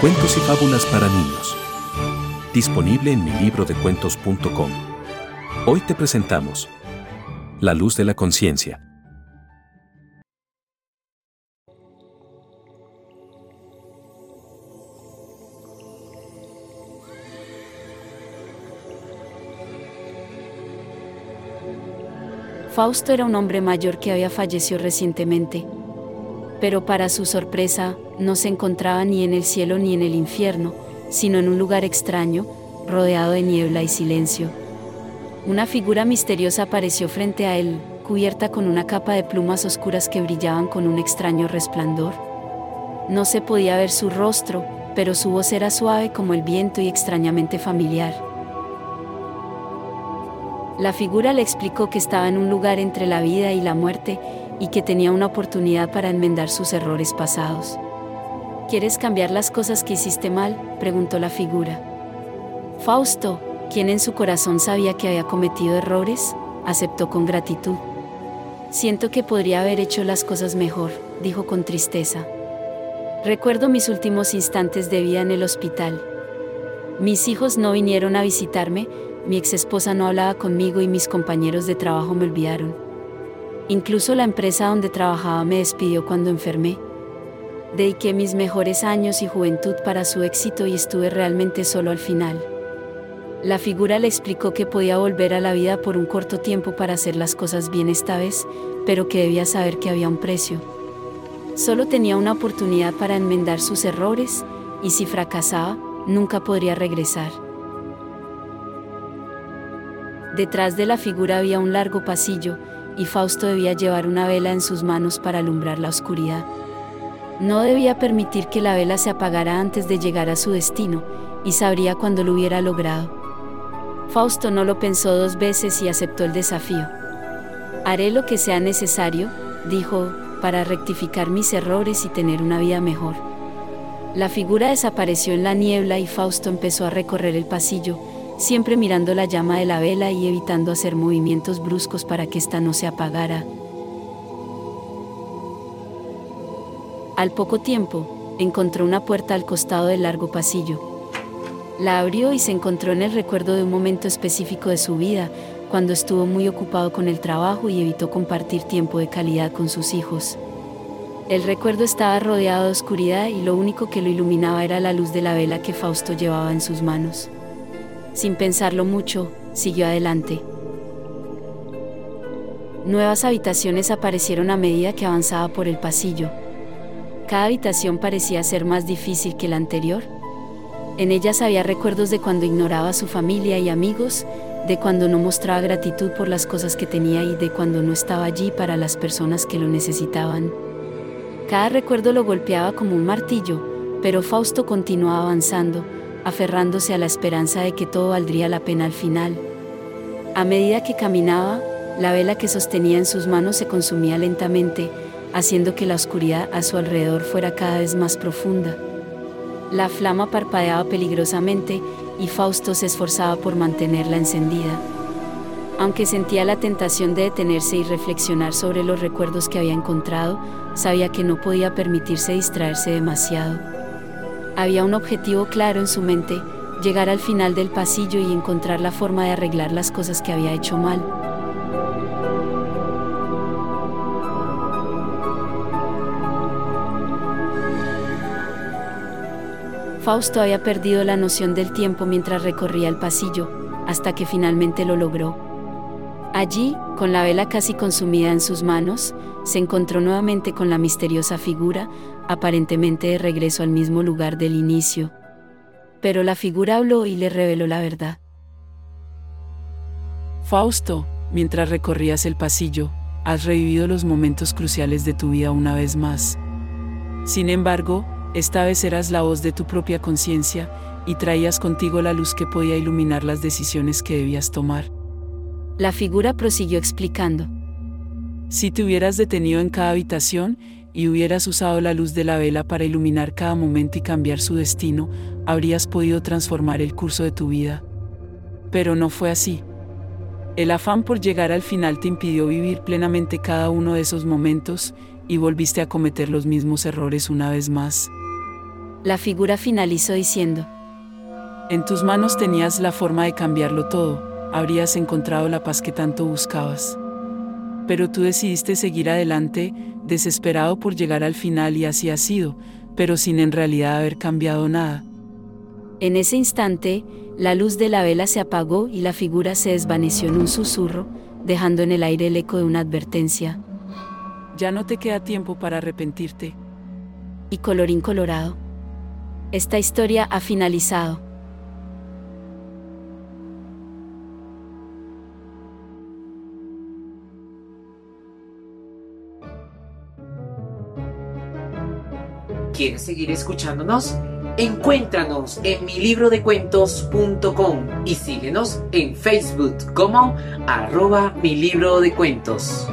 Cuentos y fábulas para niños. Disponible en mi libro de cuentos.com. Hoy te presentamos La luz de la conciencia. Fausto era un hombre mayor que había fallecido recientemente. Pero para su sorpresa, no se encontraba ni en el cielo ni en el infierno, sino en un lugar extraño, rodeado de niebla y silencio. Una figura misteriosa apareció frente a él, cubierta con una capa de plumas oscuras que brillaban con un extraño resplandor. No se podía ver su rostro, pero su voz era suave como el viento y extrañamente familiar. La figura le explicó que estaba en un lugar entre la vida y la muerte y que tenía una oportunidad para enmendar sus errores pasados. ¿Quieres cambiar las cosas que hiciste mal? preguntó la figura. Fausto, quien en su corazón sabía que había cometido errores, aceptó con gratitud. Siento que podría haber hecho las cosas mejor, dijo con tristeza. Recuerdo mis últimos instantes de vida en el hospital. Mis hijos no vinieron a visitarme, mi ex esposa no hablaba conmigo y mis compañeros de trabajo me olvidaron. Incluso la empresa donde trabajaba me despidió cuando enfermé. Dediqué mis mejores años y juventud para su éxito y estuve realmente solo al final. La figura le explicó que podía volver a la vida por un corto tiempo para hacer las cosas bien esta vez, pero que debía saber que había un precio. Solo tenía una oportunidad para enmendar sus errores, y si fracasaba, nunca podría regresar. Detrás de la figura había un largo pasillo, y Fausto debía llevar una vela en sus manos para alumbrar la oscuridad. No debía permitir que la vela se apagara antes de llegar a su destino, y sabría cuando lo hubiera logrado. Fausto no lo pensó dos veces y aceptó el desafío. Haré lo que sea necesario, dijo, para rectificar mis errores y tener una vida mejor. La figura desapareció en la niebla y Fausto empezó a recorrer el pasillo, siempre mirando la llama de la vela y evitando hacer movimientos bruscos para que ésta no se apagara. Al poco tiempo, encontró una puerta al costado del largo pasillo. La abrió y se encontró en el recuerdo de un momento específico de su vida, cuando estuvo muy ocupado con el trabajo y evitó compartir tiempo de calidad con sus hijos. El recuerdo estaba rodeado de oscuridad y lo único que lo iluminaba era la luz de la vela que Fausto llevaba en sus manos. Sin pensarlo mucho, siguió adelante. Nuevas habitaciones aparecieron a medida que avanzaba por el pasillo. Cada habitación parecía ser más difícil que la anterior. En ellas había recuerdos de cuando ignoraba a su familia y amigos, de cuando no mostraba gratitud por las cosas que tenía y de cuando no estaba allí para las personas que lo necesitaban. Cada recuerdo lo golpeaba como un martillo, pero Fausto continuaba avanzando, aferrándose a la esperanza de que todo valdría la pena al final. A medida que caminaba, la vela que sostenía en sus manos se consumía lentamente, haciendo que la oscuridad a su alrededor fuera cada vez más profunda. La flama parpadeaba peligrosamente y Fausto se esforzaba por mantenerla encendida. Aunque sentía la tentación de detenerse y reflexionar sobre los recuerdos que había encontrado, sabía que no podía permitirse distraerse demasiado. Había un objetivo claro en su mente, llegar al final del pasillo y encontrar la forma de arreglar las cosas que había hecho mal. Fausto había perdido la noción del tiempo mientras recorría el pasillo, hasta que finalmente lo logró. Allí, con la vela casi consumida en sus manos, se encontró nuevamente con la misteriosa figura, aparentemente de regreso al mismo lugar del inicio. Pero la figura habló y le reveló la verdad. Fausto, mientras recorrías el pasillo, has revivido los momentos cruciales de tu vida una vez más. Sin embargo, esta vez eras la voz de tu propia conciencia y traías contigo la luz que podía iluminar las decisiones que debías tomar. La figura prosiguió explicando. Si te hubieras detenido en cada habitación y hubieras usado la luz de la vela para iluminar cada momento y cambiar su destino, habrías podido transformar el curso de tu vida. Pero no fue así. El afán por llegar al final te impidió vivir plenamente cada uno de esos momentos y volviste a cometer los mismos errores una vez más. La figura finalizó diciendo, En tus manos tenías la forma de cambiarlo todo, habrías encontrado la paz que tanto buscabas. Pero tú decidiste seguir adelante, desesperado por llegar al final y así ha sido, pero sin en realidad haber cambiado nada. En ese instante, la luz de la vela se apagó y la figura se desvaneció en un susurro, dejando en el aire el eco de una advertencia. Ya no te queda tiempo para arrepentirte. Y colorín colorado. Esta historia ha finalizado. ¿Quieres seguir escuchándonos? Encuéntranos en milibrodecuentos.com y síguenos en Facebook como arroba mi libro de cuentos.